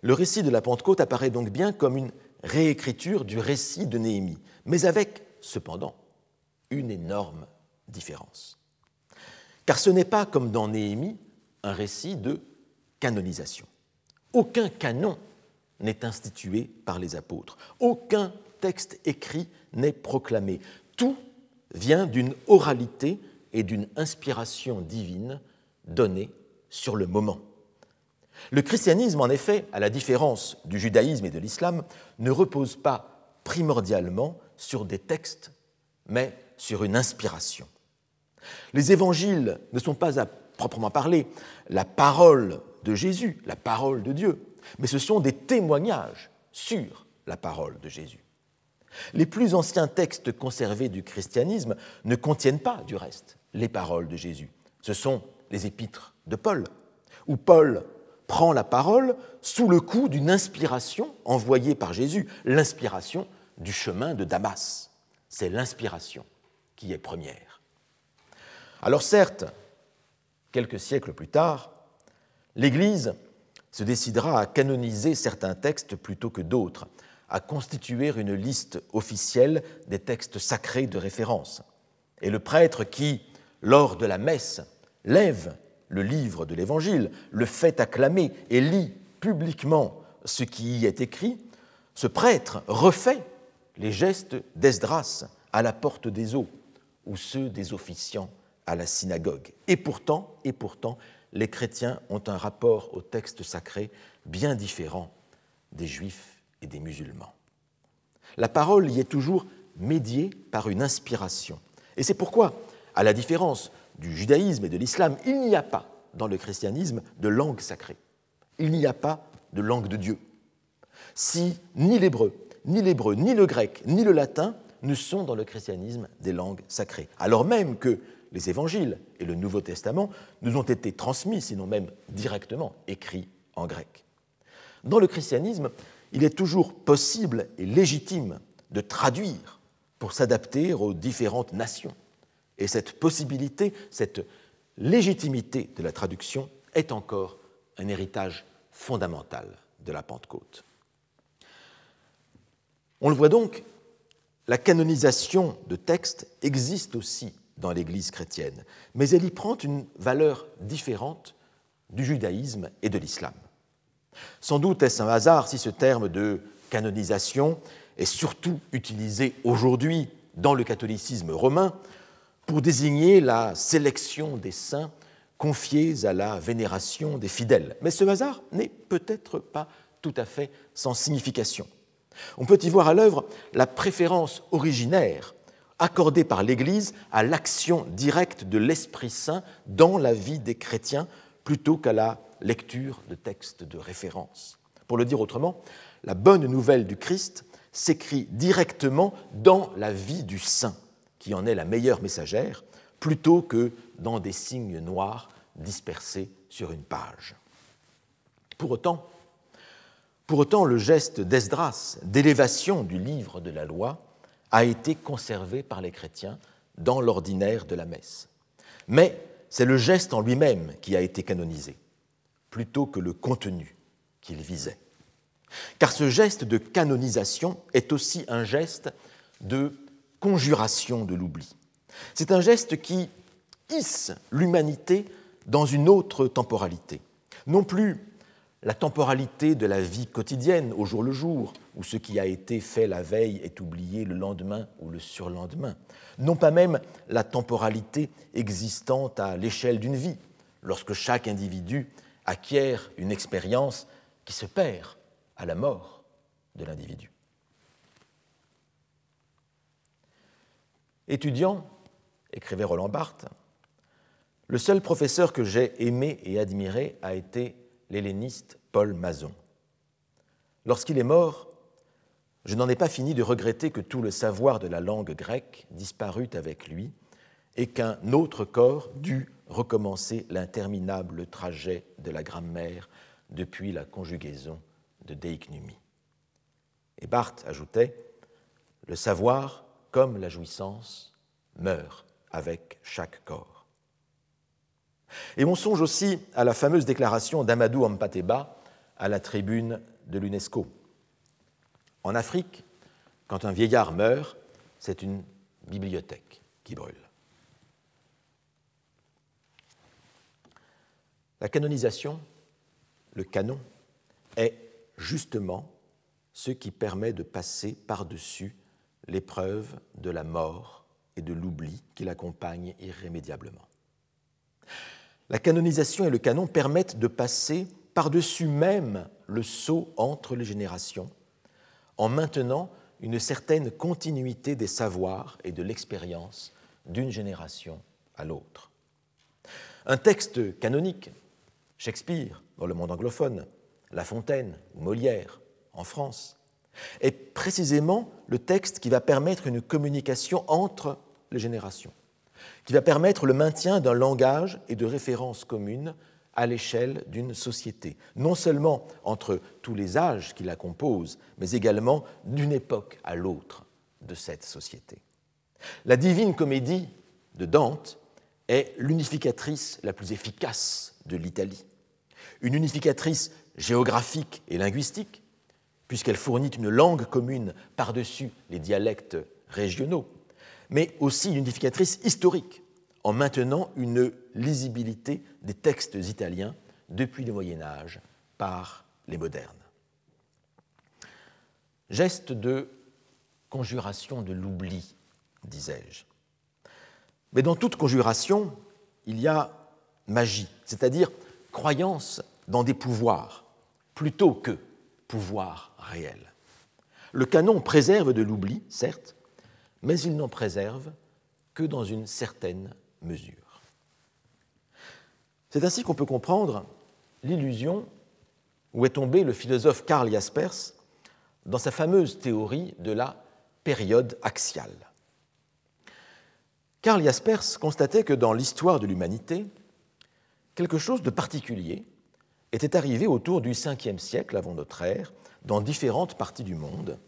le récit de la Pentecôte apparaît donc bien comme une réécriture du récit de Néhémie, mais avec, cependant, une énorme différence. Car ce n'est pas comme dans Néhémie un récit de canonisation. Aucun canon n'est institué par les apôtres. Aucun texte écrit n'est proclamé. Tout vient d'une oralité et d'une inspiration divine donnée sur le moment. Le christianisme, en effet, à la différence du judaïsme et de l'islam, ne repose pas primordialement sur des textes, mais sur une inspiration. Les évangiles ne sont pas à proprement parler la parole de Jésus, la parole de Dieu, mais ce sont des témoignages sur la parole de Jésus. Les plus anciens textes conservés du christianisme ne contiennent pas, du reste, les paroles de Jésus. Ce sont les épîtres de Paul, où Paul prend la parole sous le coup d'une inspiration envoyée par Jésus, l'inspiration du chemin de Damas. C'est l'inspiration qui est première. Alors certes, quelques siècles plus tard, l'Église se décidera à canoniser certains textes plutôt que d'autres, à constituer une liste officielle des textes sacrés de référence. Et le prêtre qui, lors de la messe, lève le livre de l'Évangile, le fait acclamer et lit publiquement ce qui y est écrit, ce prêtre refait les gestes d'Esdras à la porte des eaux ou ceux des officiants à la synagogue. Et pourtant, et pourtant, les chrétiens ont un rapport au texte sacré bien différent des juifs et des musulmans. La parole y est toujours médiée par une inspiration. Et c'est pourquoi, à la différence du judaïsme et de l'islam, il n'y a pas dans le christianisme de langue sacrée. Il n'y a pas de langue de Dieu. Si ni l'hébreu, ni l'hébreu, ni le grec, ni le latin ne sont dans le christianisme des langues sacrées, alors même que les évangiles et le Nouveau Testament nous ont été transmis, sinon même directement écrits en grec. Dans le christianisme, il est toujours possible et légitime de traduire pour s'adapter aux différentes nations. Et cette possibilité, cette légitimité de la traduction est encore un héritage fondamental de la Pentecôte. On le voit donc, la canonisation de textes existe aussi dans l'Église chrétienne, mais elle y prend une valeur différente du judaïsme et de l'islam. Sans doute est-ce un hasard si ce terme de canonisation est surtout utilisé aujourd'hui dans le catholicisme romain pour désigner la sélection des saints confiés à la vénération des fidèles. Mais ce hasard n'est peut-être pas tout à fait sans signification. On peut y voir à l'œuvre la préférence originaire accordée par l'Église à l'action directe de l'Esprit Saint dans la vie des chrétiens plutôt qu'à la lecture de textes de référence. Pour le dire autrement, la bonne nouvelle du Christ s'écrit directement dans la vie du saint, en est la meilleure messagère, plutôt que dans des signes noirs dispersés sur une page. Pour autant, pour autant le geste d'Esdras, d'élévation du livre de la loi, a été conservé par les chrétiens dans l'ordinaire de la messe. Mais c'est le geste en lui-même qui a été canonisé plutôt que le contenu qu'il visait. Car ce geste de canonisation est aussi un geste de conjuration de l'oubli. C'est un geste qui hisse l'humanité dans une autre temporalité. Non plus la temporalité de la vie quotidienne au jour le jour, où ce qui a été fait la veille est oublié le lendemain ou le surlendemain. Non pas même la temporalité existante à l'échelle d'une vie, lorsque chaque individu acquiert une expérience qui se perd à la mort de l'individu. Étudiant, écrivait Roland Barthes, le seul professeur que j'ai aimé et admiré a été l'helléniste Paul Mazon. Lorsqu'il est mort, je n'en ai pas fini de regretter que tout le savoir de la langue grecque disparût avec lui et qu'un autre corps dût recommencer l'interminable trajet de la grammaire depuis la conjugaison de Deiknumi. Et Barthes ajoutait Le savoir, comme la jouissance, meurt avec chaque corps. Et on songe aussi à la fameuse déclaration d'Amadou Ampateba à la tribune de l'UNESCO. En Afrique, quand un vieillard meurt, c'est une bibliothèque qui brûle. La canonisation, le canon, est justement ce qui permet de passer par-dessus l'épreuve de la mort et de l'oubli qui l'accompagne irrémédiablement. La canonisation et le canon permettent de passer par-dessus même le saut entre les générations, en maintenant une certaine continuité des savoirs et de l'expérience d'une génération à l'autre. Un texte canonique, Shakespeare dans le monde anglophone, La Fontaine ou Molière en France, est précisément le texte qui va permettre une communication entre les générations, qui va permettre le maintien d'un langage et de références communes à l'échelle d'une société, non seulement entre tous les âges qui la composent, mais également d'une époque à l'autre de cette société. La divine comédie de Dante est l'unificatrice la plus efficace de l'Italie, une unificatrice géographique et linguistique, puisqu'elle fournit une langue commune par-dessus les dialectes régionaux, mais aussi une unificatrice historique, en maintenant une lisibilité des textes italiens depuis le Moyen Âge par les modernes. Geste de conjuration de l'oubli, disais-je. Mais dans toute conjuration, il y a magie, c'est-à-dire croyance dans des pouvoirs, plutôt que pouvoir Le canon préserve de l'oubli, certes, mais il n'en préserve que dans une certaine mesure. C'est ainsi qu'on peut comprendre l'illusion où est tombé le philosophe Karl Jaspers dans sa fameuse théorie de la période axiale. Karl Jaspers constatait que dans l'histoire de l'humanité, quelque chose de particulier était arrivé autour du 5e siècle avant notre ère dans différentes parties du monde,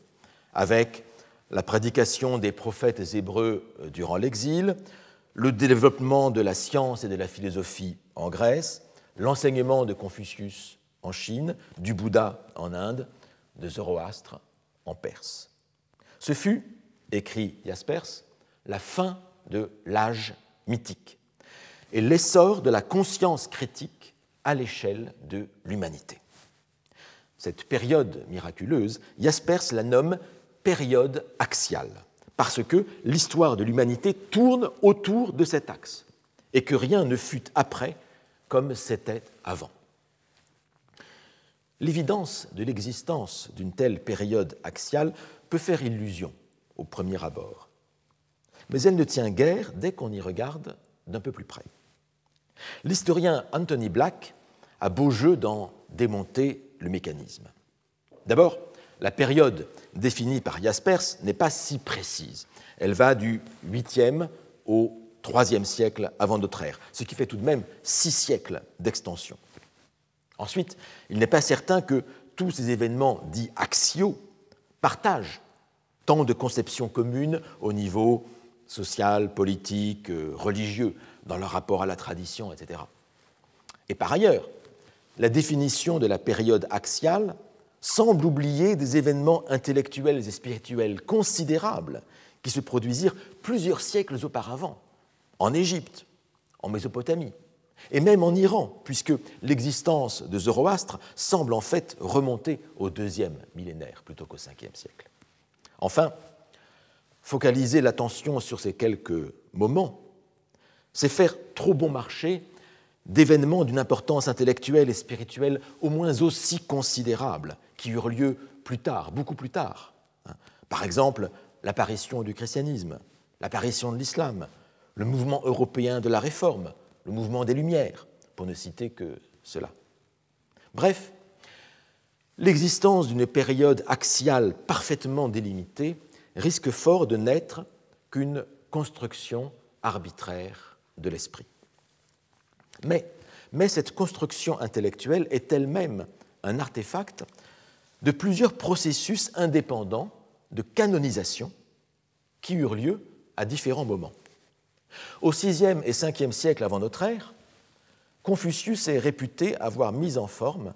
avec la prédication des prophètes hébreux euh, durant l'exil, le développement de la science et de la philosophie en Grèce, l'enseignement de Confucius en Chine, du Bouddha en Inde, de Zoroastre en Perse. Ce fut, écrit Jaspers, la fin de l'âge mythique et l'essor de la conscience critique à l'échelle de l'humanité. Cette période miraculeuse, Jaspers la nomme période axiale, parce que l'histoire de l'humanité tourne autour de cet axe, et que rien ne fut après comme c'était avant. L'évidence de l'existence d'une telle période axiale peut faire illusion au premier abord, mais elle ne tient guère dès qu'on y regarde d'un peu plus près. L'historien Anthony Black a beau jeu d'en démonter le mécanisme. D'abord, la période définie par Jaspers n'est pas si précise. Elle va du 8e au 3e siècle avant notre ère, ce qui fait tout de même six siècles d'extension. Ensuite, il n'est pas certain que tous ces événements dits axiaux partagent tant de conceptions communes au niveau social, politique, euh, religieux, dans leur rapport à la tradition, etc. Et par ailleurs, la définition de la période axiale semble oublier des événements intellectuels et spirituels considérables qui se produisirent plusieurs siècles auparavant, en Égypte, en Mésopotamie, et même en Iran, puisque l'existence de Zoroastre semble en fait remonter au deuxième millénaire plutôt qu'au cinquième siècle. Enfin, focaliser l'attention sur ces quelques moments, c'est faire trop bon marché d'événements d'une importance intellectuelle et spirituelle au moins aussi considérable qui eurent lieu plus tard, beaucoup plus tard. Hein. Par exemple, l'apparition du christianisme, l'apparition de l'islam, le mouvement européen de la réforme, le mouvement des Lumières, pour ne citer que cela. Bref, l'existence d'une période axiale parfaitement délimitée risque fort de n'être qu'une construction arbitraire de l'esprit. Mais, cette construction intellectuelle est elle-même un artefact de plusieurs processus indépendants de canonisation qui eurent lieu à différents moments. Au VIe et Ve siècle avant notre ère, Confucius est réputé avoir mis en forme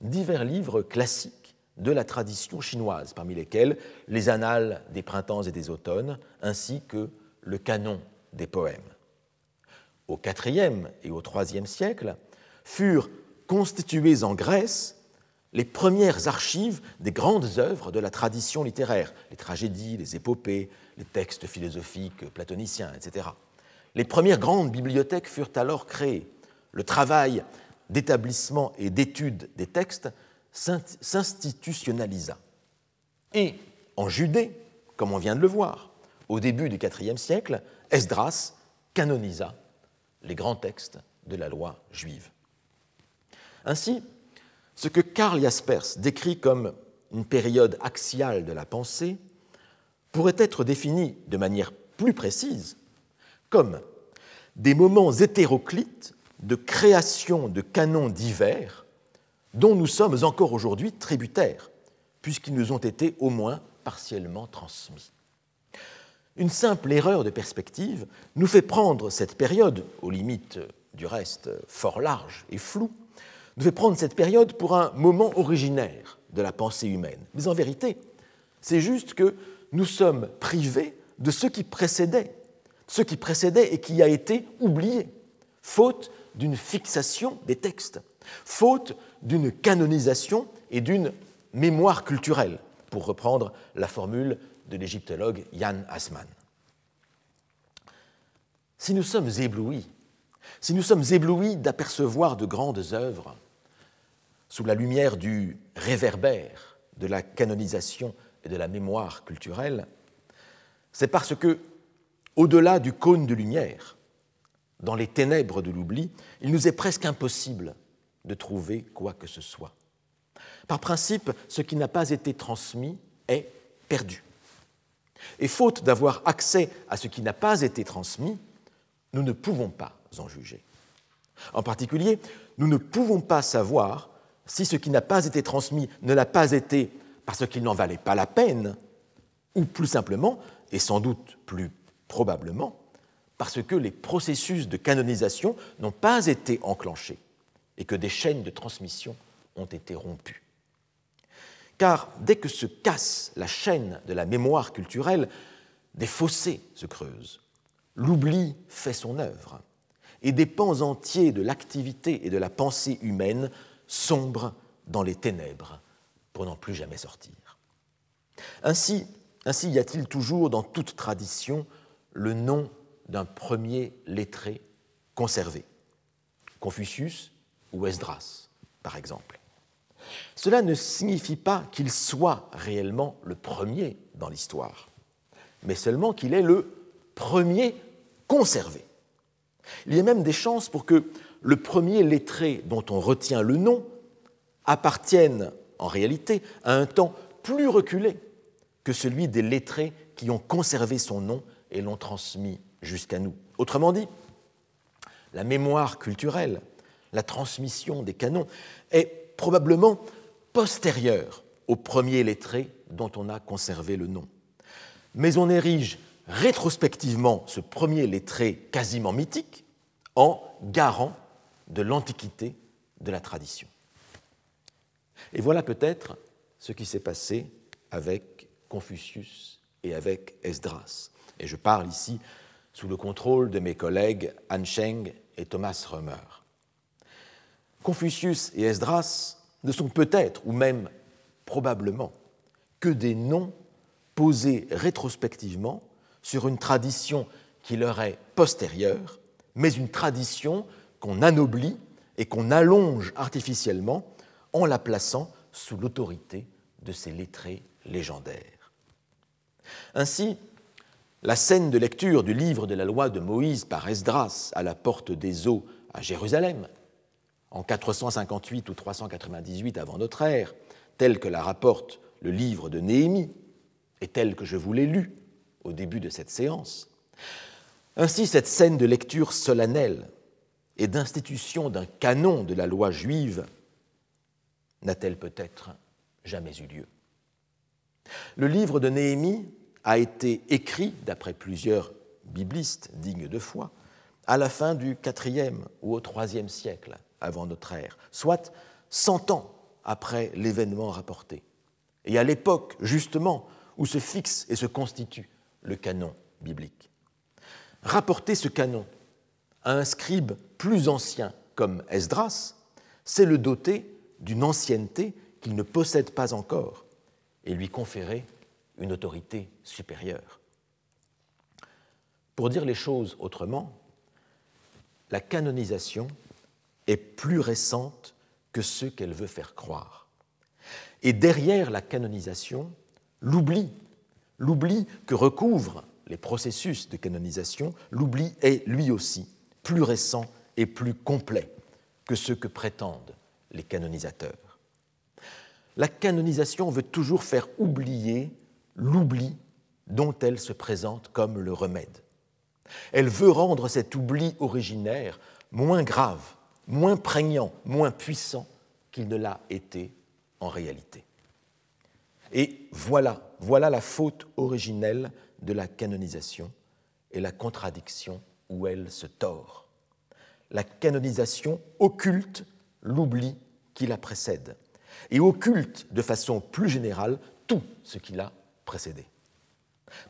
divers livres classiques de la tradition chinoise, parmi lesquels les annales des printemps et des automnes, ainsi que le canon des poèmes. Au IVe et au IIIe siècle, furent constituées en Grèce les premières archives des grandes œuvres de la tradition littéraire, les tragédies, les épopées, les textes philosophiques platoniciens, etc. Les premières grandes bibliothèques furent alors créées. Le travail d'établissement et d'étude des textes s'institutionnalisa. Et en Judée, comme on vient de le voir, au début du IVe siècle, Esdras canonisa les grands textes de la loi juive. Ainsi, ce que Karl Jaspers décrit comme une période axiale de la pensée pourrait être défini de manière plus précise comme des moments hétéroclites de création de canons divers dont nous sommes encore aujourd'hui tributaires, puisqu'ils nous ont été au moins partiellement transmis. Une simple erreur de perspective nous fait prendre cette période, aux limites du reste fort large et floue, nous fait prendre cette période pour un moment originaire de la pensée humaine. Mais en vérité, c'est juste que nous sommes privés de ce qui précédait, ce qui précédait et qui a été oublié, faute d'une fixation des textes, faute d'une canonisation et d'une mémoire culturelle, pour reprendre la formule de l'égyptologue Jan Assmann. Si nous sommes éblouis, si nous sommes éblouis d'apercevoir de grandes œuvres sous la lumière du réverbère de la canonisation et de la mémoire culturelle, c'est parce que, au-delà du cône de lumière, dans les ténèbres de l'oubli, il nous est presque impossible de trouver quoi que ce soit. Par principe, ce qui n'a pas été transmis est perdu. Et faute d'avoir accès à ce qui n'a pas été transmis, nous ne pouvons pas en juger. En particulier, nous ne pouvons pas savoir si ce qui n'a pas été transmis ne l'a pas été parce qu'il n'en valait pas la peine, ou plus simplement, et sans doute plus probablement, parce que les processus de canonisation n'ont pas été enclenchés et que des chaînes de transmission ont été rompues. Car dès que se casse la chaîne de la mémoire culturelle, des fossés se creusent. L'oubli fait son œuvre et des pans entiers de l'activité et de la pensée humaine sombrent dans les ténèbres pour n'en plus jamais sortir. Ainsi, ainsi y a-t-il toujours dans toute tradition le nom d'un premier lettré conservé, Confucius ou Esdras, par exemple. Cela ne signifie pas qu'il soit réellement le premier dans l'histoire, mais seulement qu'il est le premier conservé. Il y a même des chances pour que le premier lettré dont on retient le nom appartienne en réalité à un temps plus reculé que celui des lettrés qui ont conservé son nom et l'ont transmis jusqu'à nous. Autrement dit, la mémoire culturelle, la transmission des canons est probablement postérieure au premier lettré dont on a conservé le nom. Mais on érige rétrospectivement ce premier lettré quasiment mythique en garant de l'antiquité de la tradition. Et voilà peut-être ce qui s'est passé avec Confucius et avec Esdras. Et je parle ici sous le contrôle de mes collègues Han Sheng et Thomas Römer. Confucius et Esdras ne sont peut-être, ou même probablement, que des noms posés rétrospectivement sur une tradition qui leur est postérieure, mais une tradition qu'on anoblit et qu'on allonge artificiellement en la plaçant sous l'autorité de ces lettrés légendaires. Ainsi, la scène de lecture du livre de la loi de Moïse par Esdras à la porte des eaux à Jérusalem, en 458 ou 398 avant notre ère, telle que la rapporte le livre de Néhémie, et telle que je vous l'ai lue au début de cette séance. Ainsi, cette scène de lecture solennelle et d'institution d'un canon de la loi juive n'a-t-elle peut-être jamais eu lieu? Le livre de Néhémie a été écrit, d'après plusieurs biblistes dignes de foi, à la fin du IVe ou au IIIe siècle avant notre ère, soit 100 ans après l'événement rapporté, et à l'époque justement où se fixe et se constitue le canon biblique. Rapporter ce canon à un scribe plus ancien comme Esdras, c'est le doter d'une ancienneté qu'il ne possède pas encore et lui conférer une autorité supérieure. Pour dire les choses autrement, la canonisation est plus récente que ce qu'elle veut faire croire. Et derrière la canonisation, l'oubli, l'oubli que recouvrent les processus de canonisation, l'oubli est lui aussi plus récent et plus complet que ce que prétendent les canonisateurs. La canonisation veut toujours faire oublier l'oubli dont elle se présente comme le remède. Elle veut rendre cet oubli originaire moins grave, moins prégnant, moins puissant qu'il ne l'a été en réalité. Et voilà, voilà la faute originelle de la canonisation et la contradiction où elle se tord. La canonisation occulte l'oubli qui la précède et occulte de façon plus générale tout ce qui l'a précédé.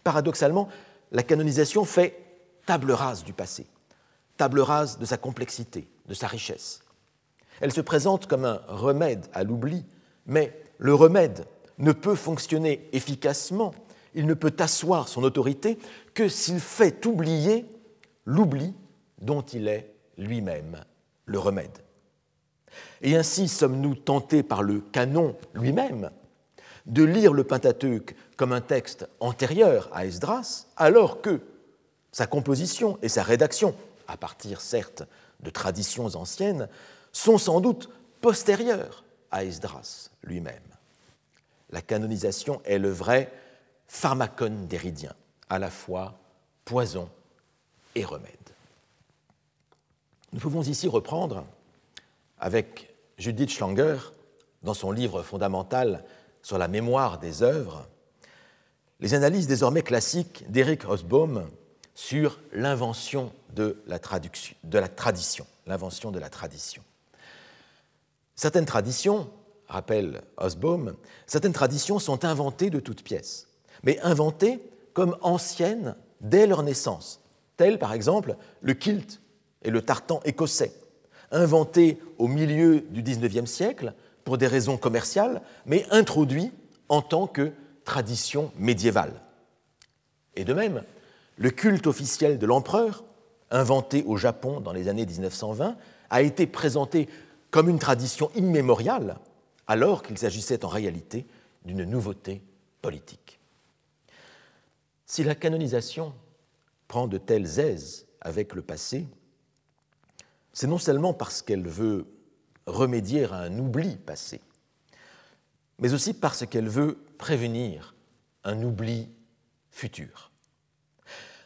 Paradoxalement, la canonisation fait table rase du passé, table rase de sa complexité, de sa richesse. Elle se présente comme un remède à l'oubli, mais le remède ne peut fonctionner efficacement, il ne peut asseoir son autorité que s'il fait oublier l'oubli dont il est lui-même le remède. Et ainsi sommes-nous tentés par le canon lui-même de lire le Pentateuque comme un texte antérieur à Esdras, alors que sa composition et sa rédaction, à partir certes de traditions anciennes, sont sans doute postérieures à Esdras lui-même. La canonisation est le vrai pharmacone déridien, à la fois poison et remède. Nous pouvons ici reprendre, avec Judith Schlanger, dans son livre fondamental sur la mémoire des œuvres, les analyses désormais classiques d'Eric Hobsbawm sur l'invention de la, de la tradition, l'invention de la tradition. Certaines traditions, rappelle Hobsbawm, certaines traditions sont inventées de toutes pièces, mais inventées comme anciennes dès leur naissance, telles par exemple le kilt et le tartan écossais, inventés au milieu du XIXe siècle pour des raisons commerciales, mais introduits en tant que tradition médiévale. Et de même, le culte officiel de l'empereur, inventé au Japon dans les années 1920, a été présenté comme une tradition immémoriale, alors qu'il s'agissait en réalité d'une nouveauté politique. Si la canonisation prend de telles aises avec le passé, c'est non seulement parce qu'elle veut remédier à un oubli passé, mais aussi parce qu'elle veut prévenir un oubli futur.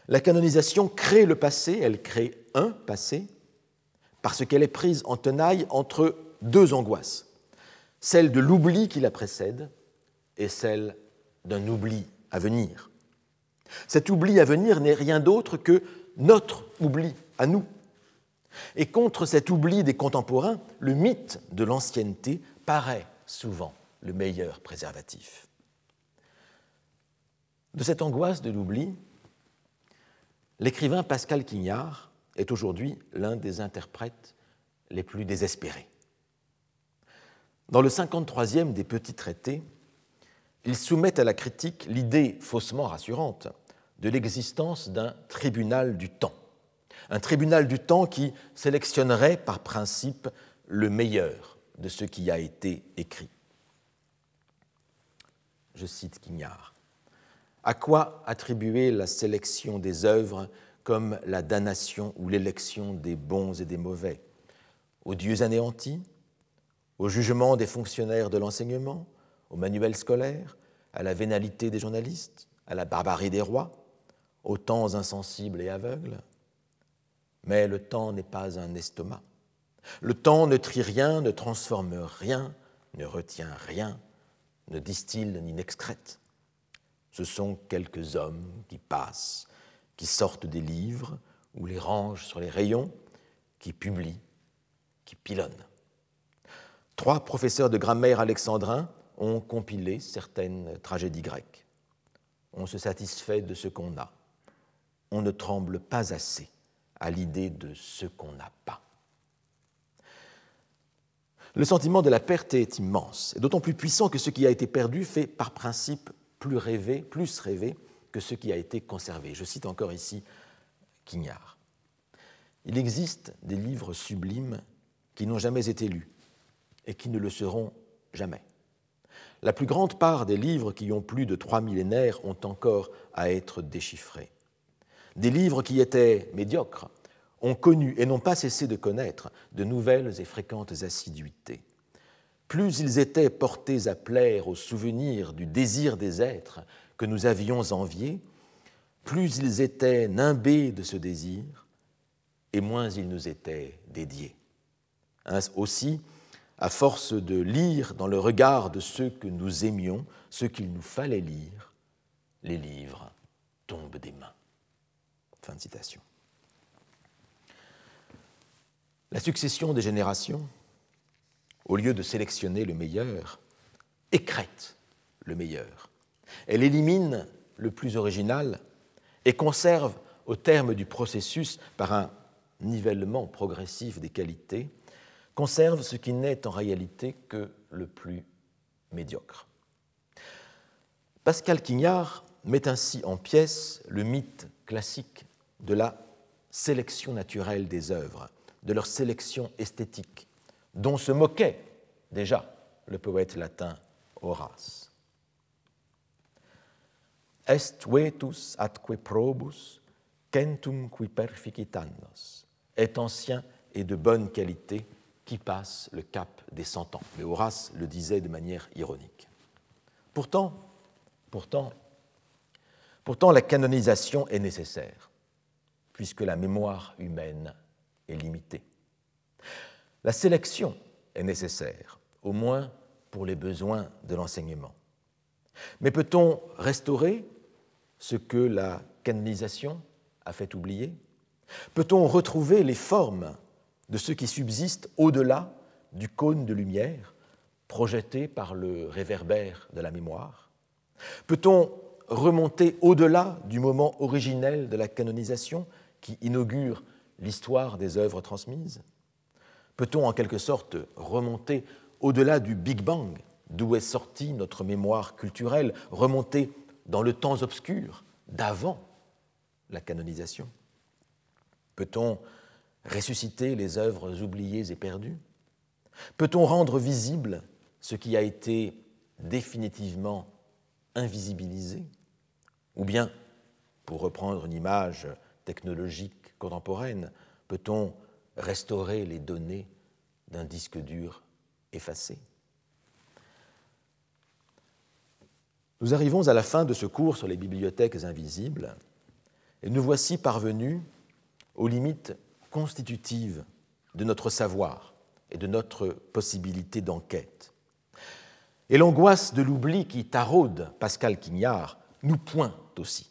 La canonisation crée le passé, elle crée un passé, parce qu'elle est prise en tenaille entre deux angoisses, celle de l'oubli qui la précède et celle d'un oubli à venir. Cet oubli à venir n'est rien d'autre que notre oubli à nous. Et contre cet oubli des contemporains, le mythe de l'ancienneté paraît souvent le meilleur préservatif. De cette angoisse de l'oubli, l'écrivain Pascal Quignard est aujourd'hui l'un des interprètes les plus désespérés. Dans le 53e des petits traités, il soumet à la critique l'idée faussement rassurante de l'existence d'un tribunal du temps, un tribunal du temps qui sélectionnerait par principe le meilleur de ce qui a été écrit. Je cite Quignard. À quoi attribuer la sélection des œuvres comme la damnation ou l'élection des bons et des mauvais? Aux dieux anéantis? Au jugement des fonctionnaires de l'enseignement? Au manuel scolaire? À la vénalité des journalistes? À la barbarie des rois? Aux temps insensibles et aveugles? Mais le temps n'est pas un estomac. Le temps ne trie rien, ne transforme rien, ne retient rien, ne distille ni n'excrète ce sont quelques hommes qui passent, qui sortent des livres ou les rangent sur les rayons, qui publient, qui pilonnent. Trois professeurs de grammaire alexandrins ont compilé certaines tragédies grecques. On se satisfait de ce qu'on a. On ne tremble pas assez à l'idée de ce qu'on n'a pas. Le sentiment de la perte est immense, et d'autant plus puissant que ce qui a été perdu fait par principe plus rêvé, plus rêvé que ce qui a été conservé. Je cite encore ici Quignard. Il existe des livres sublimes qui n'ont jamais été lus et qui ne le seront jamais. La plus grande part des livres qui ont plus de trois millénaires ont encore à être déchiffrés. Des livres qui étaient médiocres ont connu et n'ont pas cessé de connaître de nouvelles et fréquentes assiduités. Plus ils étaient portés à plaire au souvenir du désir des êtres que nous avions enviés, plus ils étaient nimbés de ce désir, et moins ils nous étaient dédiés. Aussi, à force de lire dans le regard de ceux que nous aimions ce qu'il nous fallait lire, les livres tombent des mains. Fin de citation. La succession des générations, au lieu de sélectionner le meilleur, écrète le meilleur. Elle élimine le plus original et conserve, au terme du processus, par un nivellement progressif des qualités, conserve ce qui n'est en réalité que le plus médiocre. Pascal Quignard met ainsi en pièces le mythe classique de la sélection naturelle des œuvres, de leur sélection esthétique, dont se moquait déjà le poète latin Horace. Est vetus atque probus, centum qui perficitannos, est ancien et de bonne qualité qui passe le cap des cent ans. Mais Horace le disait de manière ironique. Pourtant, pourtant, pourtant la canonisation est nécessaire, puisque la mémoire humaine est limitée. La sélection est nécessaire, au moins pour les besoins de l'enseignement. Mais peut-on restaurer ce que la canonisation a fait oublier? Peut-on retrouver les formes de ce qui subsiste au-delà du cône de lumière projeté par le réverbère de la mémoire? Peut-on remonter au-delà du moment originel de la canonisation qui inaugure l'histoire des œuvres transmises? Peut-on en quelque sorte remonter au-delà du Big Bang, d'où est sortie notre mémoire culturelle, remonter dans le temps obscur d'avant la canonisation? Peut-on ressusciter les œuvres oubliées et perdues? Peut-on rendre visible ce qui a été définitivement invisibilisé? Ou bien, pour reprendre une image technologique contemporaine, peut-on restaurer les données d'un disque dur effacé Nous arrivons à la fin de ce cours sur les bibliothèques invisibles et nous voici parvenus aux limites constitutives de notre savoir et de notre possibilité d'enquête. Et l'angoisse de l'oubli qui taraude Pascal Quignard nous pointe aussi.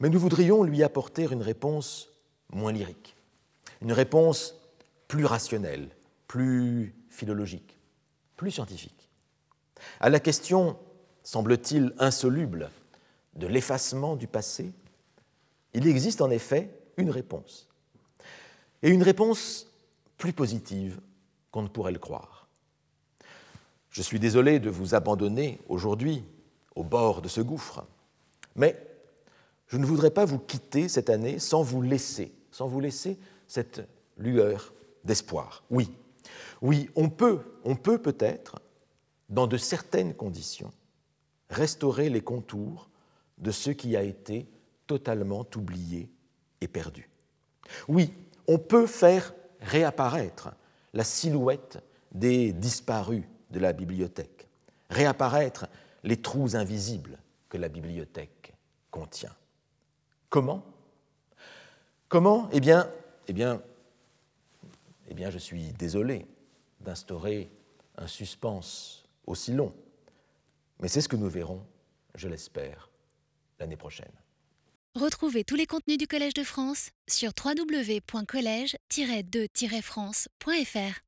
Mais nous voudrions lui apporter une réponse moins lyrique, une réponse plus rationnelle, plus philologique, plus scientifique. À la question, semble-t-il, insoluble de l'effacement du passé, il existe en effet une réponse. Et une réponse plus positive qu'on ne pourrait le croire. Je suis désolé de vous abandonner aujourd'hui au bord de ce gouffre, mais je ne voudrais pas vous quitter cette année sans vous laisser, sans vous laisser cette lueur d'espoir. Oui, oui, on peut, on peut peut-être, dans de certaines conditions, restaurer les contours de ce qui a été totalement oublié et perdu. Oui, on peut faire réapparaître la silhouette des disparus de la bibliothèque, réapparaître les trous invisibles que la bibliothèque contient. Comment? Comment? Eh bien, eh bien, eh bien, je suis désolé d'instaurer un suspense aussi long, mais c'est ce que nous verrons, je l'espère, l'année prochaine. Retrouvez tous les contenus du Collège de France sur www.colège-2-france.fr.